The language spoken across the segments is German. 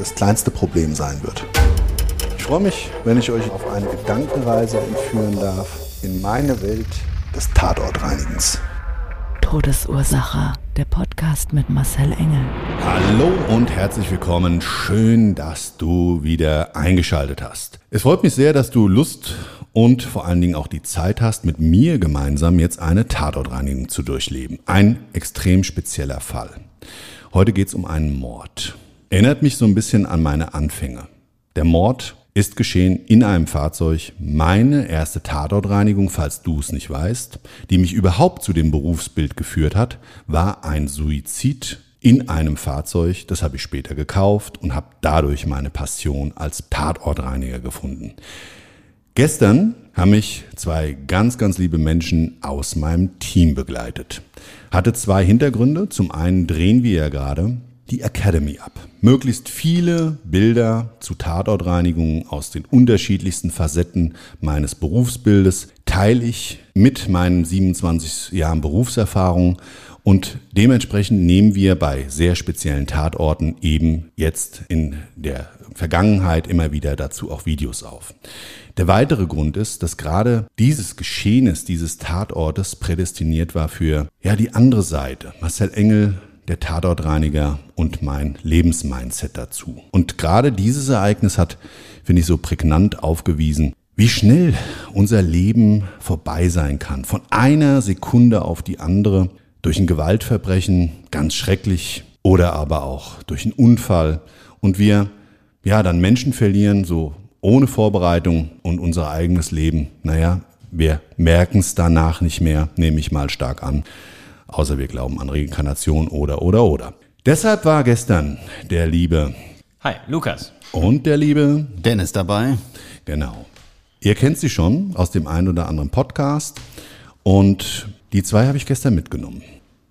das kleinste Problem sein wird. Ich freue mich, wenn ich euch auf eine Gedankenreise entführen darf in meine Welt des Tatortreinigens. Todesursache. Der Podcast mit Marcel Engel. Hallo und herzlich willkommen. Schön, dass du wieder eingeschaltet hast. Es freut mich sehr, dass du Lust und vor allen Dingen auch die Zeit hast, mit mir gemeinsam jetzt eine Tatortreinigung zu durchleben. Ein extrem spezieller Fall. Heute geht es um einen Mord. Erinnert mich so ein bisschen an meine Anfänge. Der Mord ist geschehen in einem Fahrzeug. Meine erste Tatortreinigung, falls du es nicht weißt, die mich überhaupt zu dem Berufsbild geführt hat, war ein Suizid in einem Fahrzeug. Das habe ich später gekauft und habe dadurch meine Passion als Tatortreiniger gefunden. Gestern haben mich zwei ganz, ganz liebe Menschen aus meinem Team begleitet. Hatte zwei Hintergründe. Zum einen drehen wir ja gerade die Academy ab. Möglichst viele Bilder zu Tatortreinigungen aus den unterschiedlichsten Facetten meines Berufsbildes teile ich mit meinen 27 Jahren Berufserfahrung und dementsprechend nehmen wir bei sehr speziellen Tatorten eben jetzt in der Vergangenheit immer wieder dazu auch Videos auf. Der weitere Grund ist, dass gerade dieses Geschehnis dieses Tatortes prädestiniert war für ja die andere Seite. Marcel Engel der Tatortreiniger und mein Lebensmindset dazu. Und gerade dieses Ereignis hat, finde ich, so prägnant aufgewiesen, wie schnell unser Leben vorbei sein kann. Von einer Sekunde auf die andere durch ein Gewaltverbrechen, ganz schrecklich, oder aber auch durch einen Unfall. Und wir, ja, dann Menschen verlieren, so ohne Vorbereitung und unser eigenes Leben. Naja, wir merken es danach nicht mehr, nehme ich mal stark an außer wir glauben an Reinkarnation oder, oder, oder. Deshalb war gestern der liebe Hi, Lukas. Und der liebe Dennis dabei. Genau. Ihr kennt sie schon aus dem einen oder anderen Podcast. Und die zwei habe ich gestern mitgenommen.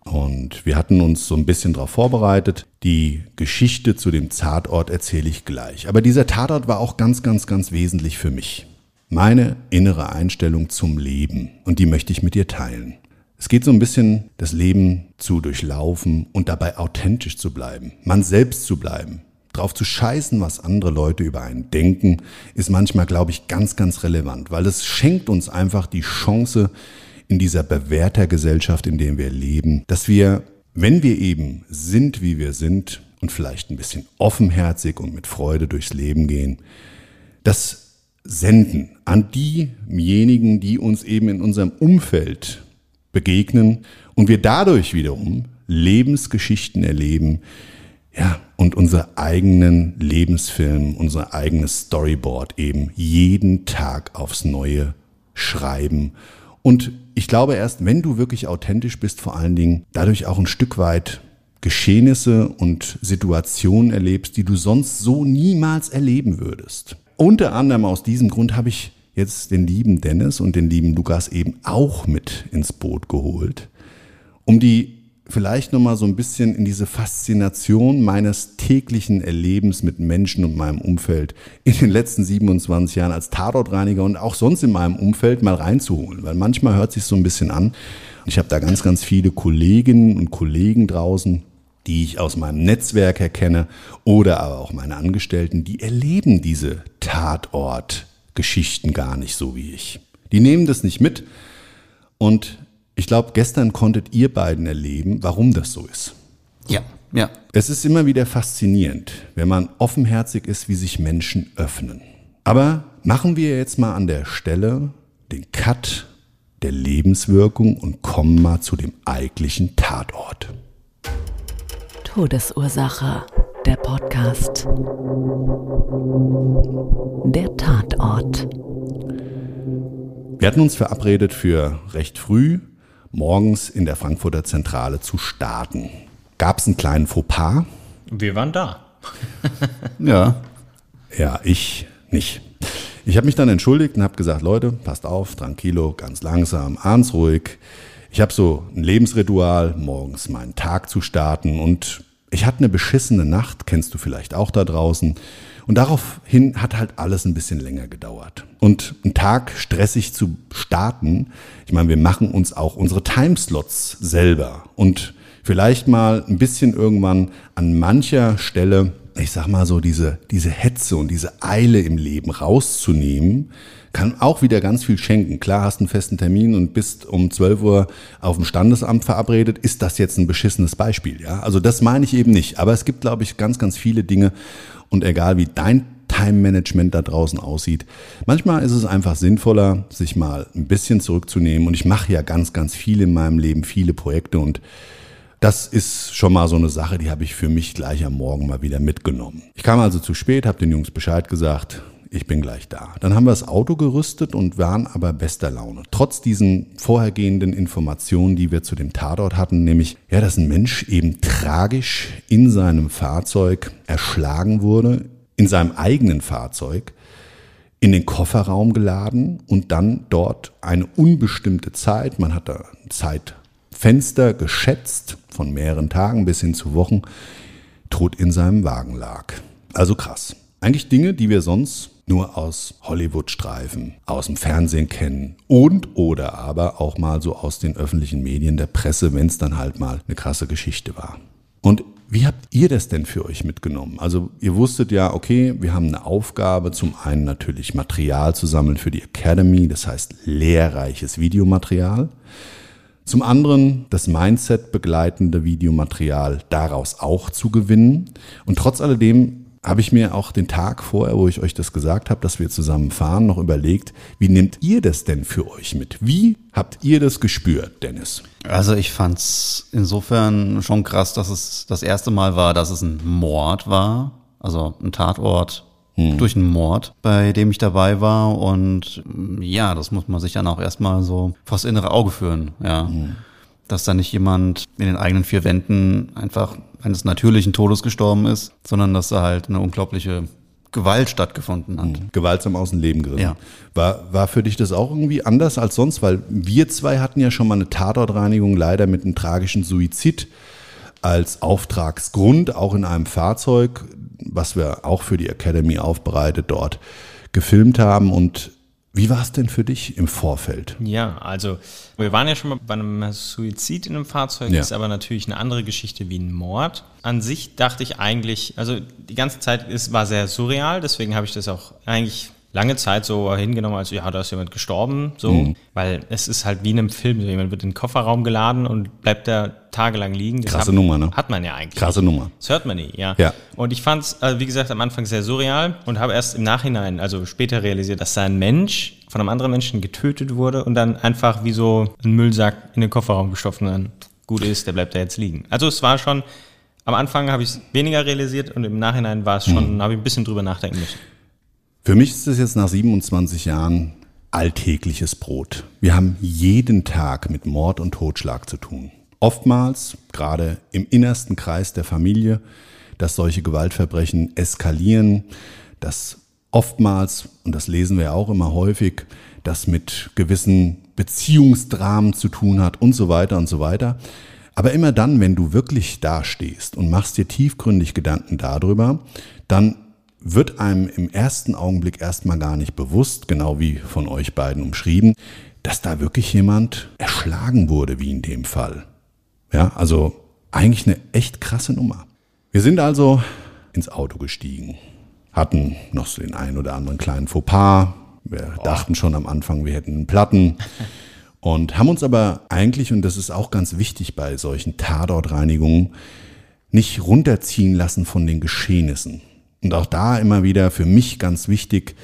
Und wir hatten uns so ein bisschen darauf vorbereitet. Die Geschichte zu dem Tatort erzähle ich gleich. Aber dieser Tatort war auch ganz, ganz, ganz wesentlich für mich. Meine innere Einstellung zum Leben. Und die möchte ich mit dir teilen. Es geht so ein bisschen, das Leben zu durchlaufen und dabei authentisch zu bleiben, man selbst zu bleiben. Drauf zu scheißen, was andere Leute über einen denken, ist manchmal, glaube ich, ganz, ganz relevant, weil es schenkt uns einfach die Chance in dieser Bewertergesellschaft, in der wir leben, dass wir, wenn wir eben sind, wie wir sind und vielleicht ein bisschen offenherzig und mit Freude durchs Leben gehen, das senden an diejenigen, die uns eben in unserem Umfeld begegnen und wir dadurch wiederum Lebensgeschichten erleben, ja, und unsere eigenen Lebensfilm, unser eigenes Storyboard eben jeden Tag aufs Neue schreiben. Und ich glaube erst, wenn du wirklich authentisch bist, vor allen Dingen dadurch auch ein Stück weit Geschehnisse und Situationen erlebst, die du sonst so niemals erleben würdest. Unter anderem aus diesem Grund habe ich jetzt den lieben Dennis und den lieben Lukas eben auch mit ins Boot geholt, um die vielleicht nochmal so ein bisschen in diese Faszination meines täglichen Erlebens mit Menschen und meinem Umfeld in den letzten 27 Jahren als Tatortreiniger und auch sonst in meinem Umfeld mal reinzuholen. Weil manchmal hört sich so ein bisschen an. Ich habe da ganz, ganz viele Kolleginnen und Kollegen draußen, die ich aus meinem Netzwerk erkenne oder aber auch meine Angestellten, die erleben diese Tatort Geschichten gar nicht so wie ich. Die nehmen das nicht mit. Und ich glaube, gestern konntet ihr beiden erleben, warum das so ist. Ja, Ja. Es ist immer wieder faszinierend, wenn man offenherzig ist, wie sich Menschen öffnen. Aber machen wir jetzt mal an der Stelle den Cut der Lebenswirkung und kommen mal zu dem eigentlichen Tatort. Todesursache, der Podcast. Der Tatort. Wir hatten uns verabredet für recht früh morgens in der Frankfurter Zentrale zu starten. Gab es einen kleinen Fauxpas? Wir waren da. ja. Ja, ich nicht. Ich habe mich dann entschuldigt und habe gesagt, Leute, passt auf, tranquilo, ganz langsam, abends ruhig. Ich habe so ein Lebensritual, morgens meinen Tag zu starten und ich hatte eine beschissene Nacht, kennst du vielleicht auch da draußen. Und daraufhin hat halt alles ein bisschen länger gedauert. Und einen Tag stressig zu starten, ich meine, wir machen uns auch unsere Timeslots selber und vielleicht mal ein bisschen irgendwann an mancher Stelle, ich sag mal so, diese, diese Hetze und diese Eile im Leben rauszunehmen, kann auch wieder ganz viel schenken. Klar, hast einen festen Termin und bist um 12 Uhr auf dem Standesamt verabredet. Ist das jetzt ein beschissenes Beispiel? Ja, also das meine ich eben nicht. Aber es gibt, glaube ich, ganz, ganz viele Dinge. Und egal wie dein Time-Management da draußen aussieht. Manchmal ist es einfach sinnvoller, sich mal ein bisschen zurückzunehmen. Und ich mache ja ganz, ganz viel in meinem Leben, viele Projekte und das ist schon mal so eine Sache, die habe ich für mich gleich am Morgen mal wieder mitgenommen. Ich kam also zu spät, habe den Jungs Bescheid gesagt, ich bin gleich da. Dann haben wir das Auto gerüstet und waren aber bester Laune. Trotz diesen vorhergehenden Informationen, die wir zu dem Tatort hatten, nämlich, ja, dass ein Mensch eben tragisch in seinem Fahrzeug erschlagen wurde, in seinem eigenen Fahrzeug, in den Kofferraum geladen und dann dort eine unbestimmte Zeit, man hat da Zeitfenster geschätzt, von mehreren Tagen bis hin zu Wochen, tot in seinem Wagen lag. Also krass. Eigentlich Dinge, die wir sonst nur aus Hollywood-Streifen, aus dem Fernsehen kennen und oder aber auch mal so aus den öffentlichen Medien der Presse, wenn es dann halt mal eine krasse Geschichte war. Und wie habt ihr das denn für euch mitgenommen? Also ihr wusstet ja, okay, wir haben eine Aufgabe, zum einen natürlich Material zu sammeln für die Academy, das heißt lehrreiches Videomaterial. Zum anderen das Mindset begleitende Videomaterial daraus auch zu gewinnen. Und trotz alledem habe ich mir auch den Tag vorher, wo ich euch das gesagt habe, dass wir zusammen fahren, noch überlegt, wie nehmt ihr das denn für euch mit? Wie habt ihr das gespürt, Dennis? Also ich fand es insofern schon krass, dass es das erste Mal war, dass es ein Mord war, also ein Tatort hm. durch einen Mord, bei dem ich dabei war. Und ja, das muss man sich dann auch erstmal so vors innere Auge führen, ja. Hm. Dass da nicht jemand in den eigenen vier Wänden einfach eines natürlichen Todes gestorben ist, sondern dass da halt eine unglaubliche Gewalt stattgefunden hat. Mhm. Gewaltsam aus dem Leben gerissen. Ja. War, war für dich das auch irgendwie anders als sonst? Weil wir zwei hatten ja schon mal eine Tatortreinigung, leider mit einem tragischen Suizid als Auftragsgrund, auch in einem Fahrzeug, was wir auch für die Academy aufbereitet dort gefilmt haben. Und wie war es denn für dich im Vorfeld? Ja, also wir waren ja schon mal bei einem Suizid in einem Fahrzeug, ja. ist aber natürlich eine andere Geschichte wie ein Mord. An sich dachte ich eigentlich, also die ganze Zeit ist, war sehr surreal, deswegen habe ich das auch eigentlich lange Zeit so hingenommen, als ja, da ist jemand gestorben, so, mhm. weil es ist halt wie in einem Film, so jemand wird in den Kofferraum geladen und bleibt da tagelang liegen. Das Krasse hat, Nummer, ne? Hat man ja eigentlich. Krasse Nummer. Das hört man nie, ja. ja. Und ich fand es, also wie gesagt, am Anfang sehr surreal und habe erst im Nachhinein, also später realisiert, dass da ein Mensch von einem anderen Menschen getötet wurde und dann einfach wie so ein Müllsack in den Kofferraum gestopft und dann gut ist, der bleibt da jetzt liegen. Also es war schon, am Anfang habe ich es weniger realisiert und im Nachhinein war es schon, mhm. habe ich ein bisschen drüber nachdenken müssen. Für mich ist es jetzt nach 27 Jahren alltägliches Brot. Wir haben jeden Tag mit Mord und Totschlag zu tun. Oftmals, gerade im innersten Kreis der Familie, dass solche Gewaltverbrechen eskalieren, dass oftmals, und das lesen wir auch immer häufig, das mit gewissen Beziehungsdramen zu tun hat und so weiter und so weiter. Aber immer dann, wenn du wirklich dastehst und machst dir tiefgründig Gedanken darüber, dann wird einem im ersten Augenblick erstmal gar nicht bewusst, genau wie von euch beiden umschrieben, dass da wirklich jemand erschlagen wurde, wie in dem Fall. Ja, also eigentlich eine echt krasse Nummer. Wir sind also ins Auto gestiegen, hatten noch so den einen oder anderen kleinen Fauxpas. Wir oh. dachten schon am Anfang, wir hätten einen Platten. Und haben uns aber eigentlich, und das ist auch ganz wichtig bei solchen Tatortreinigungen, nicht runterziehen lassen von den Geschehnissen. Und auch da immer wieder für mich ganz wichtig,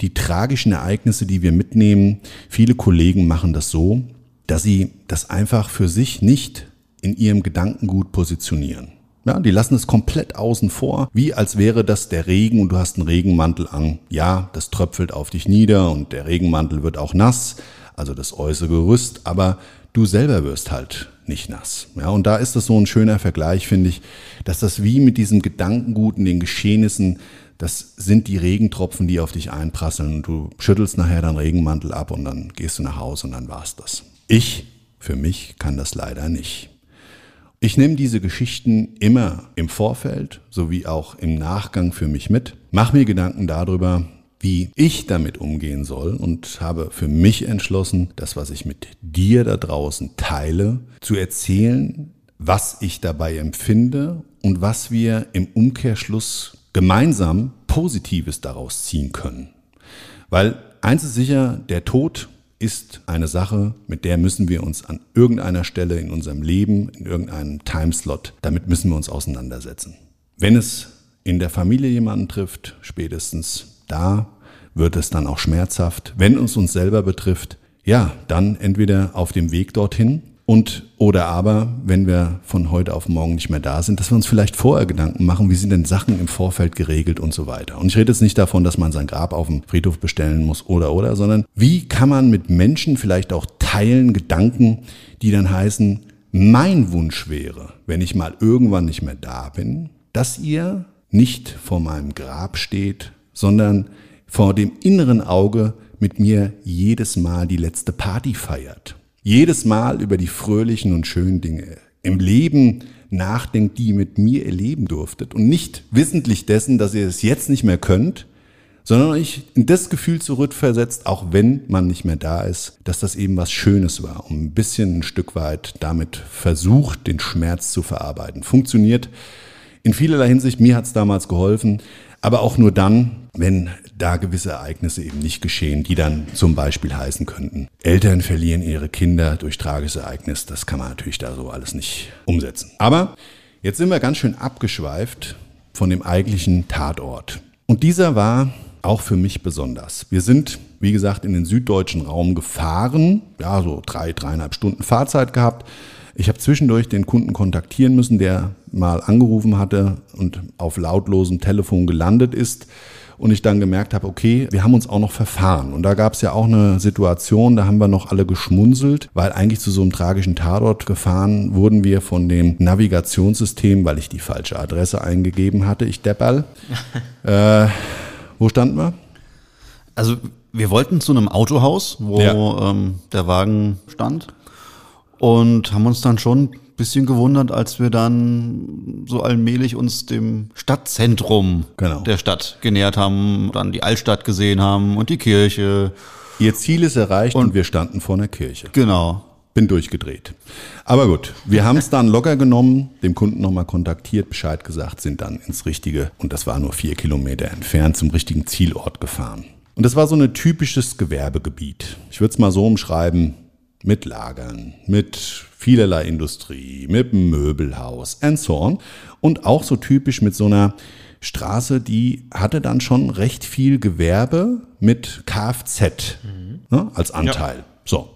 die tragischen Ereignisse, die wir mitnehmen. Viele Kollegen machen das so, dass sie das einfach für sich nicht in ihrem Gedankengut positionieren. Ja, die lassen es komplett außen vor, wie als wäre das der Regen und du hast einen Regenmantel an. Ja, das tröpfelt auf dich nieder und der Regenmantel wird auch nass, also das äußere Gerüst, aber du selber wirst halt nicht nass. Ja, und da ist das so ein schöner Vergleich, finde ich, dass das wie mit diesem Gedankengut und den Geschehnissen, das sind die Regentropfen, die auf dich einprasseln und du schüttelst nachher deinen Regenmantel ab und dann gehst du nach Hause und dann war's das. Ich, für mich, kann das leider nicht. Ich nehme diese Geschichten immer im Vorfeld sowie auch im Nachgang für mich mit, mache mir Gedanken darüber, wie ich damit umgehen soll und habe für mich entschlossen, das, was ich mit dir da draußen teile, zu erzählen, was ich dabei empfinde und was wir im Umkehrschluss gemeinsam Positives daraus ziehen können. Weil eins ist sicher, der Tod ist eine Sache, mit der müssen wir uns an irgendeiner Stelle in unserem Leben, in irgendeinem Timeslot, damit müssen wir uns auseinandersetzen. Wenn es in der Familie jemanden trifft, spätestens da wird es dann auch schmerzhaft. Wenn uns uns selber betrifft, ja, dann entweder auf dem Weg dorthin und oder aber, wenn wir von heute auf morgen nicht mehr da sind, dass wir uns vielleicht vorher Gedanken machen, wie sind denn Sachen im Vorfeld geregelt und so weiter. Und ich rede jetzt nicht davon, dass man sein Grab auf dem Friedhof bestellen muss oder oder, sondern wie kann man mit Menschen vielleicht auch teilen Gedanken, die dann heißen, mein Wunsch wäre, wenn ich mal irgendwann nicht mehr da bin, dass ihr nicht vor meinem Grab steht sondern vor dem inneren Auge mit mir jedes Mal die letzte Party feiert. Jedes Mal über die fröhlichen und schönen Dinge im Leben nachdenkt, die ihr mit mir erleben durftet. Und nicht wissentlich dessen, dass ihr es jetzt nicht mehr könnt, sondern euch in das Gefühl zurückversetzt, auch wenn man nicht mehr da ist, dass das eben was Schönes war, um ein bisschen ein Stück weit damit versucht, den Schmerz zu verarbeiten. Funktioniert in vielerlei Hinsicht, mir hat es damals geholfen, aber auch nur dann, wenn da gewisse Ereignisse eben nicht geschehen, die dann zum Beispiel heißen könnten, Eltern verlieren ihre Kinder durch tragisches Ereignis. Das kann man natürlich da so alles nicht umsetzen. Aber jetzt sind wir ganz schön abgeschweift von dem eigentlichen Tatort. Und dieser war auch für mich besonders. Wir sind, wie gesagt, in den süddeutschen Raum gefahren, ja, so drei, dreieinhalb Stunden Fahrzeit gehabt. Ich habe zwischendurch den Kunden kontaktieren müssen, der mal angerufen hatte und auf lautlosem Telefon gelandet ist. Und ich dann gemerkt habe, okay, wir haben uns auch noch verfahren. Und da gab es ja auch eine Situation, da haben wir noch alle geschmunzelt, weil eigentlich zu so einem tragischen Tatort gefahren wurden wir von dem Navigationssystem, weil ich die falsche Adresse eingegeben hatte, ich Depperl. äh, wo standen wir? Also wir wollten zu einem Autohaus, wo ja. ähm, der Wagen stand und haben uns dann schon bisschen gewundert, als wir dann so allmählich uns dem Stadtzentrum genau. der Stadt genähert haben, dann die Altstadt gesehen haben und die Kirche. Ihr Ziel ist erreicht und, und wir standen vor einer Kirche. Genau. Bin durchgedreht. Aber gut, wir haben es dann locker genommen, dem Kunden nochmal kontaktiert, Bescheid gesagt, sind dann ins richtige, und das war nur vier Kilometer entfernt, zum richtigen Zielort gefahren. Und das war so ein typisches Gewerbegebiet. Ich würde es mal so umschreiben, mit Lagern, mit vielerlei Industrie, mit einem Möbelhaus and so on. Und auch so typisch mit so einer Straße, die hatte dann schon recht viel Gewerbe mit Kfz mhm. ne, als Anteil. Ja. So.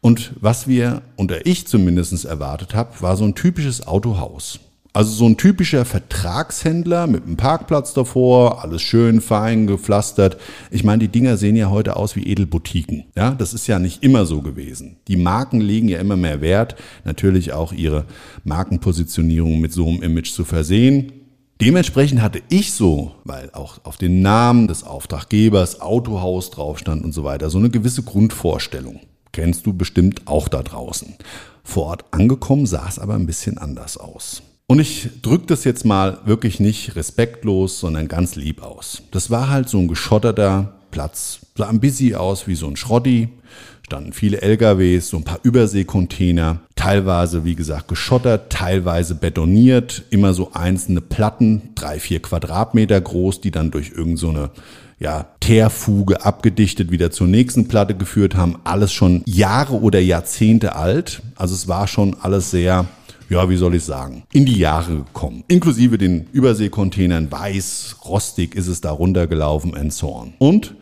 Und was wir, oder ich zumindest erwartet habe, war so ein typisches Autohaus. Also so ein typischer Vertragshändler mit einem Parkplatz davor, alles schön fein gepflastert. Ich meine, die Dinger sehen ja heute aus wie Edelboutiquen. Ja, das ist ja nicht immer so gewesen. Die Marken legen ja immer mehr Wert, natürlich auch ihre Markenpositionierung mit so einem Image zu versehen. Dementsprechend hatte ich so, weil auch auf den Namen des Auftraggebers Autohaus drauf stand und so weiter, so eine gewisse Grundvorstellung. Kennst du bestimmt auch da draußen. Vor Ort angekommen sah es aber ein bisschen anders aus. Und ich drücke das jetzt mal wirklich nicht respektlos, sondern ganz lieb aus. Das war halt so ein geschotterter Platz. Sah ein bisschen aus wie so ein Schrotti. Standen viele LKWs, so ein paar Überseekontainer. Teilweise, wie gesagt, geschottert, teilweise betoniert. Immer so einzelne Platten, drei, vier Quadratmeter groß, die dann durch irgendeine so ja, Teerfuge abgedichtet wieder zur nächsten Platte geführt haben. Alles schon Jahre oder Jahrzehnte alt. Also es war schon alles sehr ja, wie soll ich sagen, in die Jahre gekommen. Inklusive den Überseekontainern, weiß, rostig ist es da runtergelaufen and so on. Und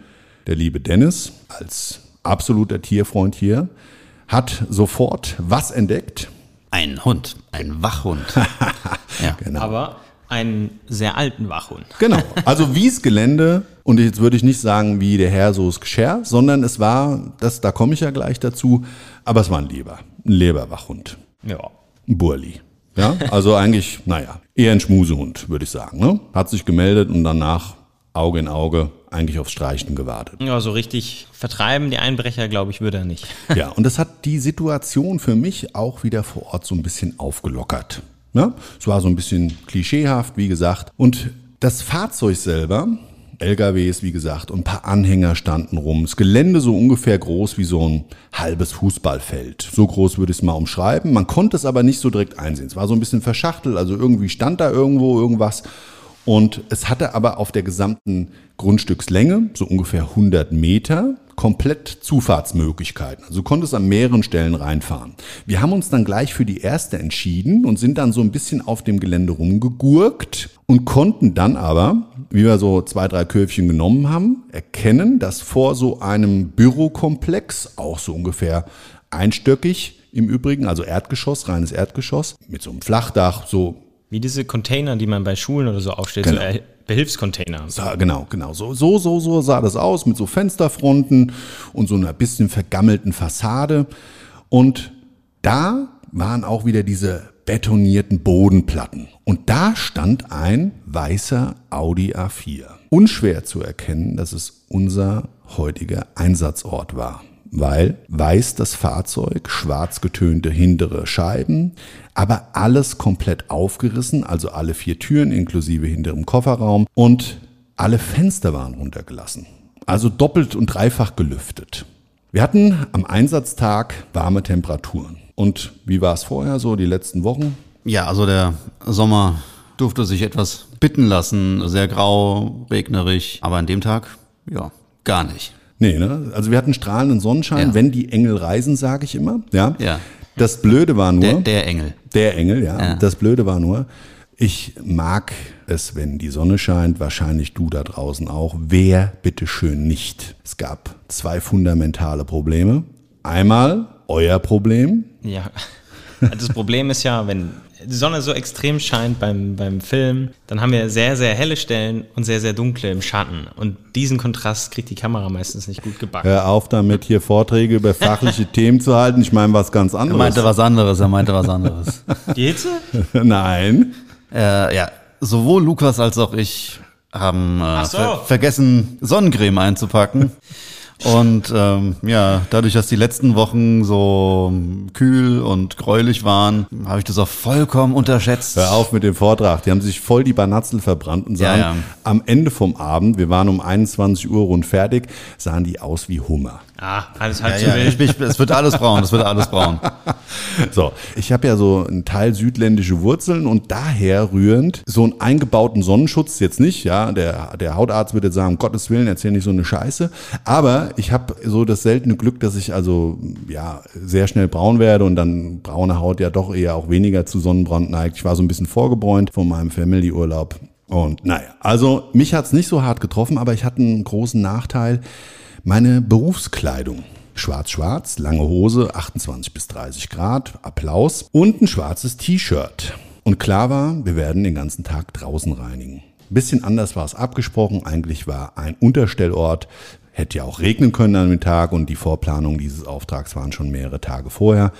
der liebe Dennis, als absoluter Tierfreund hier, hat sofort was entdeckt? Ein Hund, ein Wachhund. ja. genau. Aber einen sehr alten Wachhund. Genau. Also Wies Gelände und jetzt würde ich nicht sagen wie der Herr so ist Gescher, sondern es war, das, da komme ich ja gleich dazu, aber es war ein Leber, ein Leberwachhund. Ja. Burli. Ja, also eigentlich, naja, eher ein Schmusehund, würde ich sagen. Ne? Hat sich gemeldet und danach Auge in Auge eigentlich aufs Streichen gewartet. Ja, so richtig vertreiben die Einbrecher, glaube ich, würde er nicht. Ja, und das hat die Situation für mich auch wieder vor Ort so ein bisschen aufgelockert. Ja, es war so ein bisschen klischeehaft, wie gesagt. Und das Fahrzeug selber, LKWs, wie gesagt, und ein paar Anhänger standen rum. Das Gelände so ungefähr groß wie so ein halbes Fußballfeld. So groß würde ich es mal umschreiben. Man konnte es aber nicht so direkt einsehen. Es war so ein bisschen verschachtelt, also irgendwie stand da irgendwo irgendwas. Und es hatte aber auf der gesamten Grundstückslänge, so ungefähr 100 Meter, komplett Zufahrtsmöglichkeiten. Also du konntest an mehreren Stellen reinfahren. Wir haben uns dann gleich für die erste entschieden und sind dann so ein bisschen auf dem Gelände rumgegurkt und konnten dann aber, wie wir so zwei, drei Köpfchen genommen haben, erkennen, dass vor so einem Bürokomplex, auch so ungefähr einstöckig im Übrigen, also Erdgeschoss, reines Erdgeschoss, mit so einem Flachdach, so wie diese Container, die man bei Schulen oder so aufstellt, genau. so Behilfscontainer. Ja, genau, genau. So, so, so, so sah das aus mit so Fensterfronten und so einer bisschen vergammelten Fassade. Und da waren auch wieder diese betonierten Bodenplatten. Und da stand ein weißer Audi A4. Unschwer zu erkennen, dass es unser heutiger Einsatzort war weil weiß das Fahrzeug, schwarz getönte hintere Scheiben, aber alles komplett aufgerissen, also alle vier Türen inklusive hinterem Kofferraum und alle Fenster waren runtergelassen. Also doppelt und dreifach gelüftet. Wir hatten am Einsatztag warme Temperaturen. Und wie war es vorher so, die letzten Wochen? Ja, also der Sommer durfte sich etwas bitten lassen, sehr grau, regnerig, aber an dem Tag, ja, gar nicht. Nee, ne? Also wir hatten strahlenden Sonnenschein, ja. wenn die Engel reisen, sage ich immer. Ja. ja. Das Blöde war nur. Der, der Engel. Der Engel, ja. ja. Das Blöde war nur, ich mag es, wenn die Sonne scheint, wahrscheinlich du da draußen auch. Wer bitteschön nicht? Es gab zwei fundamentale Probleme. Einmal euer Problem. Ja. Das Problem ist ja, wenn die Sonne so extrem scheint beim, beim Film, dann haben wir sehr, sehr helle Stellen und sehr, sehr dunkle im Schatten. Und diesen Kontrast kriegt die Kamera meistens nicht gut gebacken. Hör auf damit, hier Vorträge über fachliche Themen zu halten. Ich meine was ganz anderes. Er meinte was anderes, er meinte was anderes. Die Hitze? Nein. Äh, ja, sowohl Lukas als auch ich haben äh, so. ver vergessen, Sonnencreme einzupacken. Und ähm, ja, dadurch, dass die letzten Wochen so kühl und gräulich waren, habe ich das auch vollkommen unterschätzt. Hör auf mit dem Vortrag. Die haben sich voll die Banatzel verbrannt und sahen ja, ja. am Ende vom Abend, wir waren um 21 Uhr rund fertig, sahen die aus wie Hummer. Ah, alles halb ja, so wild. Ich, es wird alles braun, es wird alles braun. so, ich habe ja so einen Teil südländische Wurzeln und daher rührend so einen eingebauten Sonnenschutz jetzt nicht, ja, der, der Hautarzt würde jetzt sagen, um Gottes Willen, erzähl nicht so eine Scheiße, aber ich habe so das seltene Glück, dass ich also ja sehr schnell braun werde und dann braune Haut ja doch eher auch weniger zu Sonnenbrand neigt. Ich war so ein bisschen vorgebräunt von meinem Family-Urlaub und naja, also mich hat's nicht so hart getroffen, aber ich hatte einen großen Nachteil meine Berufskleidung. Schwarz-Schwarz, lange Hose, 28 bis 30 Grad, Applaus und ein schwarzes T-Shirt. Und klar war, wir werden den ganzen Tag draußen reinigen. Ein bisschen anders war es abgesprochen. Eigentlich war ein Unterstellort Hätte ja auch regnen können an dem Tag und die Vorplanung dieses Auftrags waren schon mehrere Tage vorher.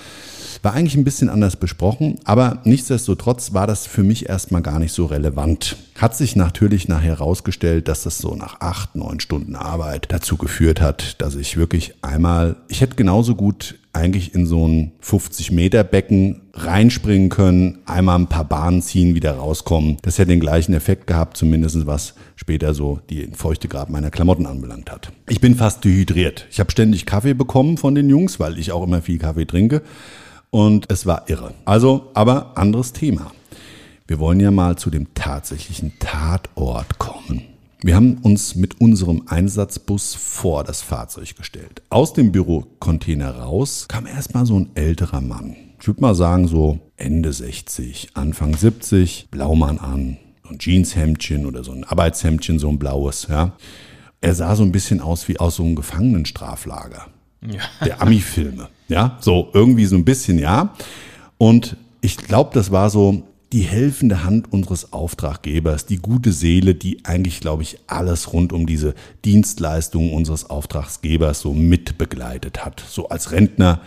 War eigentlich ein bisschen anders besprochen, aber nichtsdestotrotz war das für mich erstmal gar nicht so relevant. Hat sich natürlich nachher herausgestellt, dass das so nach acht, neun Stunden Arbeit dazu geführt hat, dass ich wirklich einmal, ich hätte genauso gut eigentlich in so ein 50 Meter Becken reinspringen können, einmal ein paar Bahnen ziehen, wieder rauskommen. Das hätte den gleichen Effekt gehabt, zumindest was später so die Feuchtegrad meiner Klamotten anbelangt hat. Ich bin fast dehydriert. Ich habe ständig Kaffee bekommen von den Jungs, weil ich auch immer viel Kaffee trinke. Und es war irre. Also, aber anderes Thema. Wir wollen ja mal zu dem tatsächlichen Tatort kommen. Wir haben uns mit unserem Einsatzbus vor das Fahrzeug gestellt. Aus dem Bürocontainer raus kam erstmal so ein älterer Mann. ich würde mal sagen, so Ende 60, Anfang 70, Blaumann an, so ein Jeanshemdchen oder so ein Arbeitshemdchen, so ein blaues, ja. Er sah so ein bisschen aus wie aus so einem Gefangenenstraflager. Ja. Der Ami-Filme, ja. So irgendwie so ein bisschen, ja. Und ich glaube, das war so die helfende Hand unseres Auftraggebers, die gute Seele, die eigentlich, glaube ich, alles rund um diese Dienstleistungen unseres Auftraggebers so mitbegleitet hat. So als Rentner,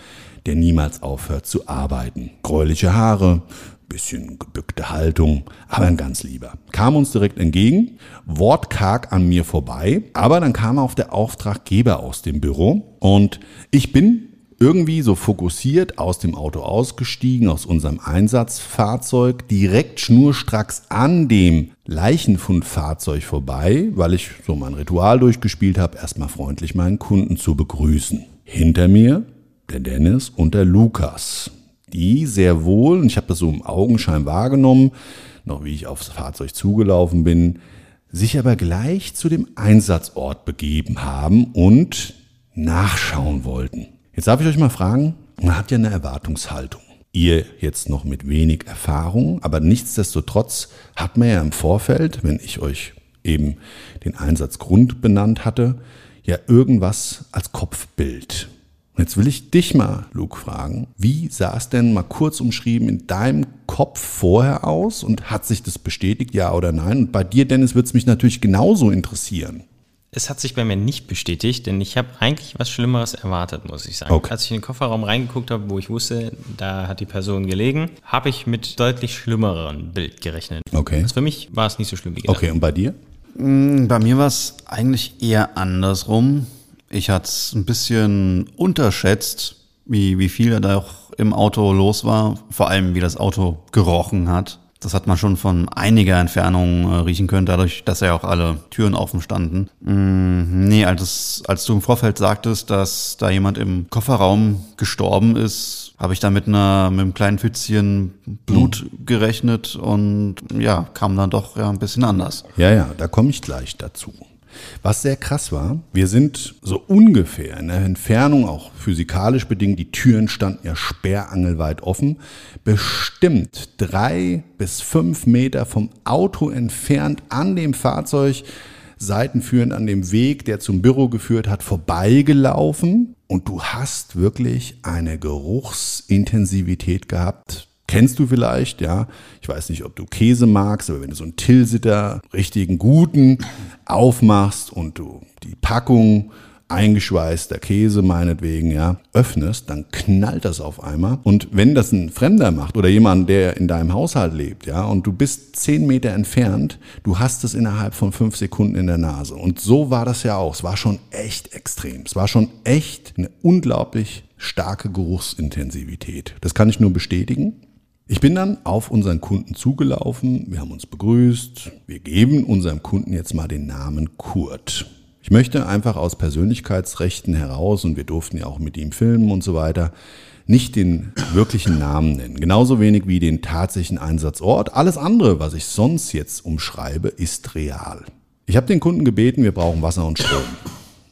der niemals aufhört zu arbeiten. Gräuliche Haare, bisschen gebückte Haltung, aber ein ganz lieber. Kam uns direkt entgegen, wortkarg an mir vorbei, aber dann kam auch der Auftraggeber aus dem Büro und ich bin irgendwie so fokussiert aus dem Auto ausgestiegen, aus unserem Einsatzfahrzeug, direkt schnurstracks an dem Leichenfundfahrzeug vorbei, weil ich so mein Ritual durchgespielt habe, erstmal freundlich meinen Kunden zu begrüßen. Hinter mir der Dennis und der Lukas, die sehr wohl, und ich habe das so im Augenschein wahrgenommen, noch wie ich aufs Fahrzeug zugelaufen bin, sich aber gleich zu dem Einsatzort begeben haben und nachschauen wollten. Jetzt darf ich euch mal fragen, man hat ja eine Erwartungshaltung. Ihr jetzt noch mit wenig Erfahrung, aber nichtsdestotrotz hat man ja im Vorfeld, wenn ich euch eben den Einsatzgrund benannt hatte, ja irgendwas als Kopfbild. Jetzt will ich dich mal, Luke, fragen, wie sah es denn mal kurz umschrieben in deinem Kopf vorher aus und hat sich das bestätigt, ja oder nein? Und bei dir, Dennis, würde es mich natürlich genauso interessieren. Es hat sich bei mir nicht bestätigt, denn ich habe eigentlich was Schlimmeres erwartet, muss ich sagen. Okay. Als ich in den Kofferraum reingeguckt habe, wo ich wusste, da hat die Person gelegen, habe ich mit deutlich schlimmeren Bild gerechnet. Okay. Also für mich war es nicht so schlimm wie gedacht. Okay, und bei dir? Mm, bei mir war es eigentlich eher andersrum. Ich hatte es ein bisschen unterschätzt, wie, wie viel da auch im Auto los war. Vor allem, wie das Auto gerochen hat. Das hat man schon von einiger Entfernung äh, riechen können, dadurch, dass ja auch alle Türen offen standen. Mm, nee, als, als du im Vorfeld sagtest, dass da jemand im Kofferraum gestorben ist, habe ich da mit, einer, mit einem kleinen Pfützchen Blut mhm. gerechnet und ja, kam dann doch ja, ein bisschen anders. Ja, ja, da komme ich gleich dazu. Was sehr krass war, wir sind so ungefähr in der Entfernung, auch physikalisch bedingt, die Türen standen ja sperrangelweit offen, bestimmt drei bis fünf Meter vom Auto entfernt an dem Fahrzeug, seitenführend an dem Weg, der zum Büro geführt hat, vorbeigelaufen. Und du hast wirklich eine Geruchsintensivität gehabt, Kennst du vielleicht, ja? Ich weiß nicht, ob du Käse magst, aber wenn du so einen Tilsiter, richtigen guten, aufmachst und du die Packung eingeschweißter Käse meinetwegen, ja, öffnest, dann knallt das auf einmal. Und wenn das ein Fremder macht oder jemand, der in deinem Haushalt lebt, ja, und du bist zehn Meter entfernt, du hast es innerhalb von fünf Sekunden in der Nase. Und so war das ja auch. Es war schon echt extrem. Es war schon echt eine unglaublich starke Geruchsintensivität. Das kann ich nur bestätigen. Ich bin dann auf unseren Kunden zugelaufen, wir haben uns begrüßt, wir geben unserem Kunden jetzt mal den Namen Kurt. Ich möchte einfach aus Persönlichkeitsrechten heraus, und wir durften ja auch mit ihm filmen und so weiter, nicht den wirklichen Namen nennen. Genauso wenig wie den tatsächlichen Einsatzort. Alles andere, was ich sonst jetzt umschreibe, ist real. Ich habe den Kunden gebeten, wir brauchen Wasser und Strom.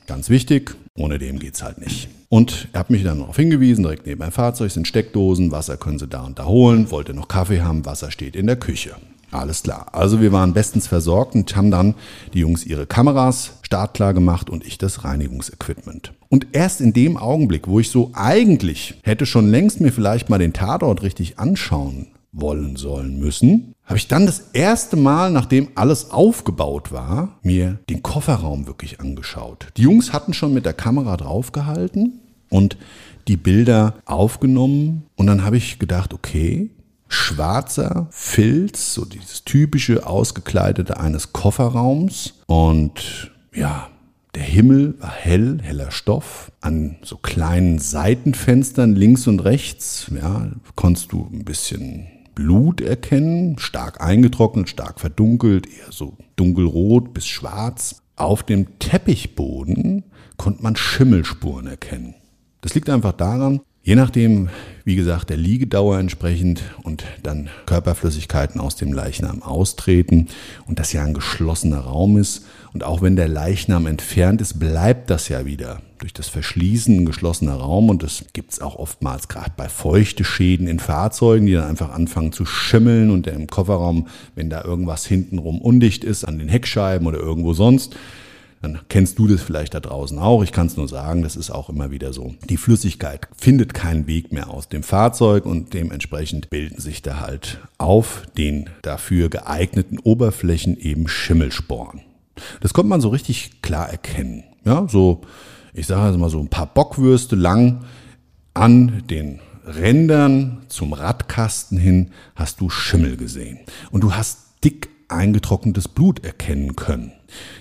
Ganz wichtig, ohne dem geht's halt nicht. Und er hat mich dann darauf hingewiesen, direkt neben meinem Fahrzeug sind Steckdosen, Wasser können Sie da und da holen, wollte noch Kaffee haben, Wasser steht in der Küche. Alles klar. Also wir waren bestens versorgt und haben dann die Jungs ihre Kameras startklar gemacht und ich das Reinigungsequipment. Und erst in dem Augenblick, wo ich so eigentlich hätte schon längst mir vielleicht mal den Tatort richtig anschauen wollen sollen müssen, habe ich dann das erste Mal, nachdem alles aufgebaut war, mir den Kofferraum wirklich angeschaut. Die Jungs hatten schon mit der Kamera draufgehalten und die Bilder aufgenommen und dann habe ich gedacht, okay, schwarzer Filz, so dieses typische ausgekleidete eines Kofferraums und ja, der Himmel war hell, heller Stoff. An so kleinen Seitenfenstern links und rechts, ja, konntest du ein bisschen Blut erkennen, stark eingetrocknet, stark verdunkelt, eher so dunkelrot bis schwarz. Auf dem Teppichboden konnte man Schimmelspuren erkennen. Das liegt einfach daran, Je nachdem, wie gesagt, der Liegedauer entsprechend und dann Körperflüssigkeiten aus dem Leichnam austreten und das ja ein geschlossener Raum ist. Und auch wenn der Leichnam entfernt ist, bleibt das ja wieder durch das Verschließen ein geschlossener Raum. Und das gibt es auch oftmals gerade bei feuchte Schäden in Fahrzeugen, die dann einfach anfangen zu schimmeln und im Kofferraum, wenn da irgendwas hintenrum undicht ist, an den Heckscheiben oder irgendwo sonst, dann kennst du das vielleicht da draußen auch. Ich kann es nur sagen, das ist auch immer wieder so. Die Flüssigkeit findet keinen Weg mehr aus dem Fahrzeug und dementsprechend bilden sich da halt auf den dafür geeigneten Oberflächen eben Schimmelsporen. Das kommt man so richtig klar erkennen. Ja, so, ich sage also mal so ein paar Bockwürste lang an den Rändern zum Radkasten hin hast du Schimmel gesehen. Und du hast dick eingetrocknetes Blut erkennen können.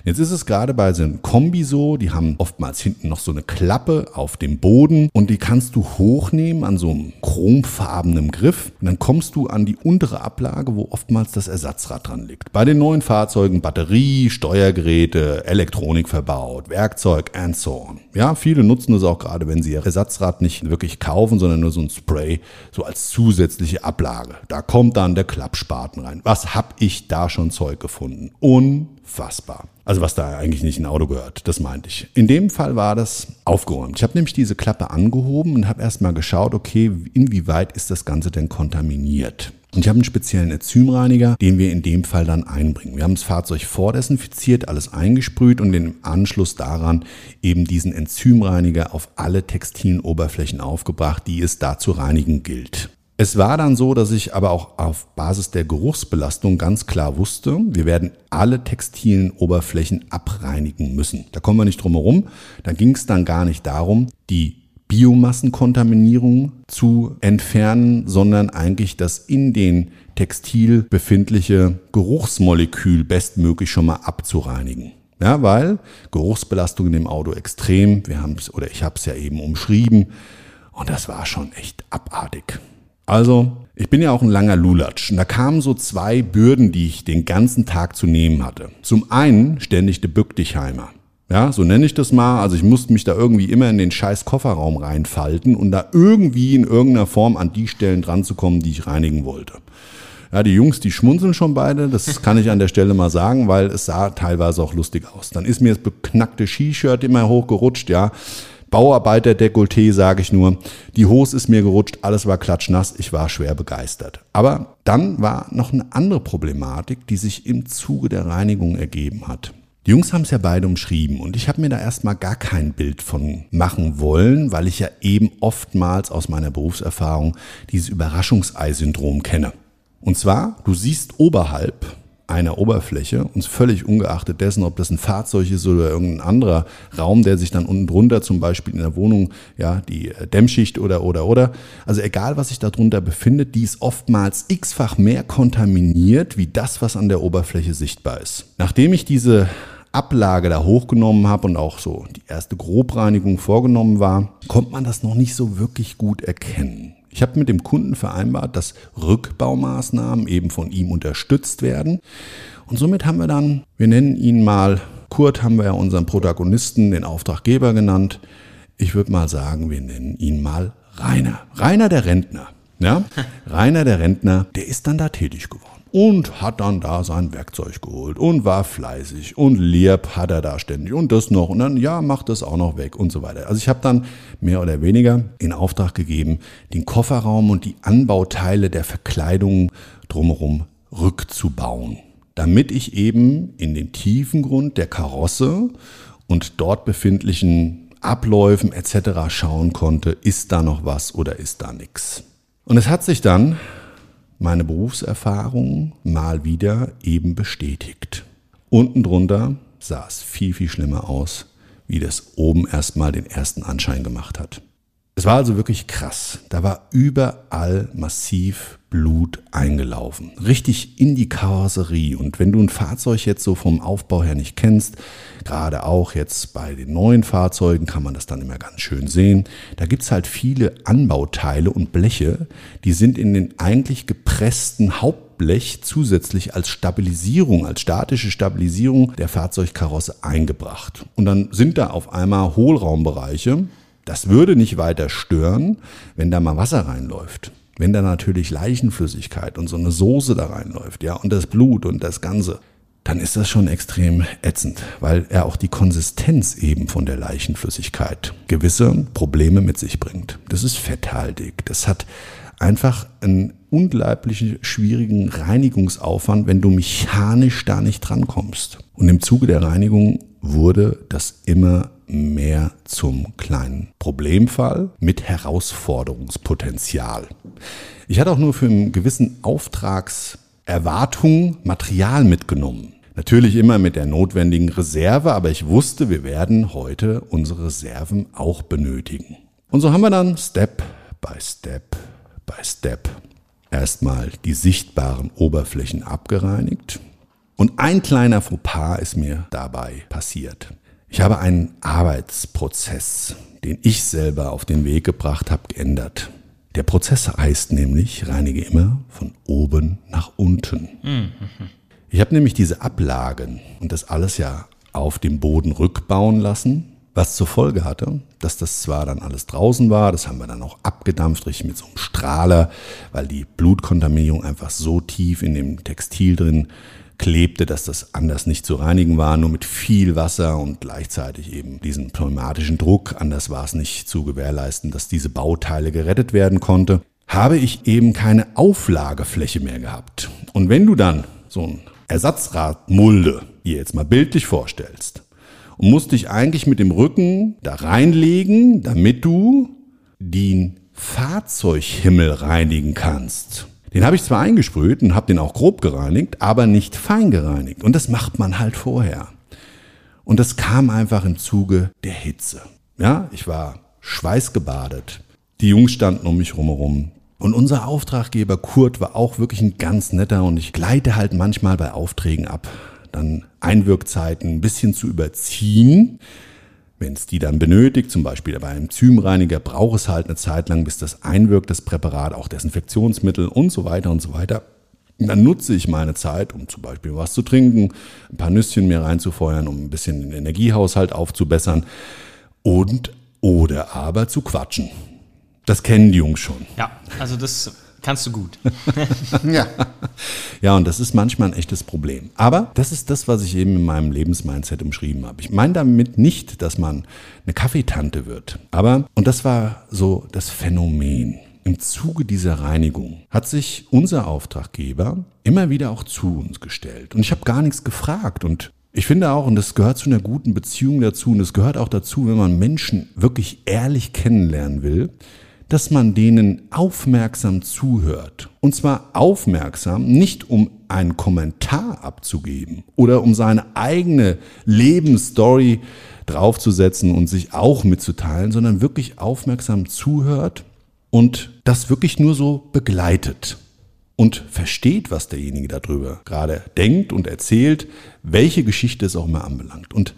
Jetzt ist es gerade bei so einem Kombi so, die haben oftmals hinten noch so eine Klappe auf dem Boden und die kannst du hochnehmen an so einem chromfarbenen Griff und dann kommst du an die untere Ablage, wo oftmals das Ersatzrad dran liegt. Bei den neuen Fahrzeugen Batterie, Steuergeräte, Elektronik verbaut, Werkzeug and so on. Ja, viele nutzen das auch gerade, wenn sie ihr Ersatzrad nicht wirklich kaufen, sondern nur so ein Spray so als zusätzliche Ablage. Da kommt dann der Klappspaten rein. Was hab ich da schon Zeug gefunden? Unfassbar. Also was da eigentlich nicht in Auto gehört, das meinte ich. In dem Fall war das aufgeräumt. Ich habe nämlich diese Klappe angehoben und habe erstmal geschaut, okay, inwieweit ist das Ganze denn kontaminiert? Und ich habe einen speziellen Enzymreiniger, den wir in dem Fall dann einbringen. Wir haben das Fahrzeug vordesinfiziert, alles eingesprüht und im Anschluss daran eben diesen Enzymreiniger auf alle textilen Oberflächen aufgebracht, die es da zu reinigen gilt. Es war dann so, dass ich aber auch auf Basis der Geruchsbelastung ganz klar wusste, wir werden alle textilen Oberflächen abreinigen müssen. Da kommen wir nicht drum herum. Da ging es dann gar nicht darum, die Biomassenkontaminierung zu entfernen, sondern eigentlich das in den Textil befindliche Geruchsmolekül bestmöglich schon mal abzureinigen. Ja, weil Geruchsbelastung in dem Auto extrem, wir haben es oder ich habe es ja eben umschrieben und das war schon echt abartig. Also, ich bin ja auch ein langer Lulatsch und da kamen so zwei Bürden, die ich den ganzen Tag zu nehmen hatte. Zum einen ständig der Bückdichheimer. Ja, so nenne ich das mal. Also ich musste mich da irgendwie immer in den scheiß Kofferraum reinfalten und da irgendwie in irgendeiner Form an die Stellen dran zu kommen, die ich reinigen wollte. Ja, die Jungs, die schmunzeln schon beide, das kann ich an der Stelle mal sagen, weil es sah teilweise auch lustig aus. Dann ist mir das beknackte Ski-Shirt immer hochgerutscht, ja. Bauarbeiter-Dekolleté, sage ich nur. Die Hose ist mir gerutscht, alles war klatschnass, ich war schwer begeistert. Aber dann war noch eine andere Problematik, die sich im Zuge der Reinigung ergeben hat. Die Jungs haben es ja beide umschrieben und ich habe mir da erstmal gar kein Bild von machen wollen, weil ich ja eben oftmals aus meiner Berufserfahrung dieses Überraschungsei-Syndrom kenne. Und zwar, du siehst oberhalb einer Oberfläche und völlig ungeachtet dessen, ob das ein Fahrzeug ist oder irgendein anderer Raum, der sich dann unten drunter zum Beispiel in der Wohnung, ja, die äh, Dämmschicht oder, oder, oder. Also egal, was sich da drunter befindet, die ist oftmals x-fach mehr kontaminiert, wie das, was an der Oberfläche sichtbar ist. Nachdem ich diese Ablage da hochgenommen habe und auch so die erste Grobreinigung vorgenommen war, konnte man das noch nicht so wirklich gut erkennen. Ich habe mit dem Kunden vereinbart, dass Rückbaumaßnahmen eben von ihm unterstützt werden. Und somit haben wir dann, wir nennen ihn mal, Kurt haben wir ja unseren Protagonisten, den Auftraggeber genannt. Ich würde mal sagen, wir nennen ihn mal Rainer. Rainer der Rentner. Ja? Rainer der Rentner, der ist dann da tätig geworden und hat dann da sein Werkzeug geholt und war fleißig und lieb hat er da ständig und das noch und dann, ja, macht das auch noch weg und so weiter. Also ich habe dann mehr oder weniger in Auftrag gegeben, den Kofferraum und die Anbauteile der Verkleidung drumherum rückzubauen, damit ich eben in den tiefen Grund der Karosse und dort befindlichen Abläufen etc. schauen konnte, ist da noch was oder ist da nichts. Und es hat sich dann meine Berufserfahrung mal wieder eben bestätigt. Unten drunter sah es viel, viel schlimmer aus, wie das oben erstmal den ersten Anschein gemacht hat. Es war also wirklich krass. Da war überall massiv Blut eingelaufen. Richtig in die Karosserie. Und wenn du ein Fahrzeug jetzt so vom Aufbau her nicht kennst, gerade auch jetzt bei den neuen Fahrzeugen kann man das dann immer ganz schön sehen. Da gibt's halt viele Anbauteile und Bleche, die sind in den eigentlich gepressten Hauptblech zusätzlich als Stabilisierung, als statische Stabilisierung der Fahrzeugkarosse eingebracht. Und dann sind da auf einmal Hohlraumbereiche, Das würde nicht weiter stören, wenn da mal Wasser reinläuft. Wenn da natürlich Leichenflüssigkeit und so eine Soße da reinläuft, ja, und das Blut und das Ganze, dann ist das schon extrem ätzend, weil er auch die Konsistenz eben von der Leichenflüssigkeit gewisse Probleme mit sich bringt. Das ist fetthaltig, das hat einfach einen unglaublich schwierigen Reinigungsaufwand, wenn du mechanisch da nicht drankommst. Und im Zuge der Reinigung wurde das immer mehr zum kleinen Problemfall mit Herausforderungspotenzial. Ich hatte auch nur für einen gewissen Auftragserwartung Material mitgenommen. Natürlich immer mit der notwendigen Reserve, aber ich wusste, wir werden heute unsere Reserven auch benötigen. Und so haben wir dann Step by Step by Step erstmal die sichtbaren Oberflächen abgereinigt. Und ein kleiner Fauxpas ist mir dabei passiert. Ich habe einen Arbeitsprozess, den ich selber auf den Weg gebracht habe, geändert. Der Prozess heißt nämlich, reinige immer von oben nach unten. Ich habe nämlich diese Ablagen und das alles ja auf dem Boden rückbauen lassen, was zur Folge hatte, dass das zwar dann alles draußen war, das haben wir dann auch abgedampft, richtig mit so einem Strahler, weil die Blutkontaminierung einfach so tief in dem Textil drin klebte, dass das anders nicht zu reinigen war, nur mit viel Wasser und gleichzeitig eben diesen pneumatischen Druck, anders war es nicht zu gewährleisten, dass diese Bauteile gerettet werden konnte, habe ich eben keine Auflagefläche mehr gehabt. Und wenn du dann so ein Ersatzradmulde dir jetzt mal bildlich vorstellst und musst dich eigentlich mit dem Rücken da reinlegen, damit du den Fahrzeughimmel reinigen kannst. Den habe ich zwar eingesprüht und habe den auch grob gereinigt, aber nicht fein gereinigt. Und das macht man halt vorher. Und das kam einfach im Zuge der Hitze. Ja, ich war schweißgebadet. Die Jungs standen um mich rumherum. Und unser Auftraggeber Kurt war auch wirklich ein ganz netter und ich gleite halt manchmal bei Aufträgen ab, dann Einwirkzeiten ein bisschen zu überziehen. Wenn es die dann benötigt, zum Beispiel bei einem Zymreiniger, braucht es halt eine Zeit lang, bis das einwirkt, das Präparat, auch Desinfektionsmittel und so weiter und so weiter. Dann nutze ich meine Zeit, um zum Beispiel was zu trinken, ein paar Nüsschen mehr reinzufeuern, um ein bisschen den Energiehaushalt aufzubessern und oder aber zu quatschen. Das kennen die Jungs schon. Ja, also das Kannst du gut. ja. Ja, und das ist manchmal ein echtes Problem. Aber das ist das, was ich eben in meinem Lebensmindset umschrieben habe. Ich meine damit nicht, dass man eine Kaffeetante wird. Aber, und das war so das Phänomen. Im Zuge dieser Reinigung hat sich unser Auftraggeber immer wieder auch zu uns gestellt. Und ich habe gar nichts gefragt. Und ich finde auch, und das gehört zu einer guten Beziehung dazu, und es gehört auch dazu, wenn man Menschen wirklich ehrlich kennenlernen will, dass man denen aufmerksam zuhört. Und zwar aufmerksam, nicht um einen Kommentar abzugeben oder um seine eigene Lebensstory draufzusetzen und sich auch mitzuteilen, sondern wirklich aufmerksam zuhört und das wirklich nur so begleitet und versteht, was derjenige darüber gerade denkt und erzählt, welche Geschichte es auch immer anbelangt. Und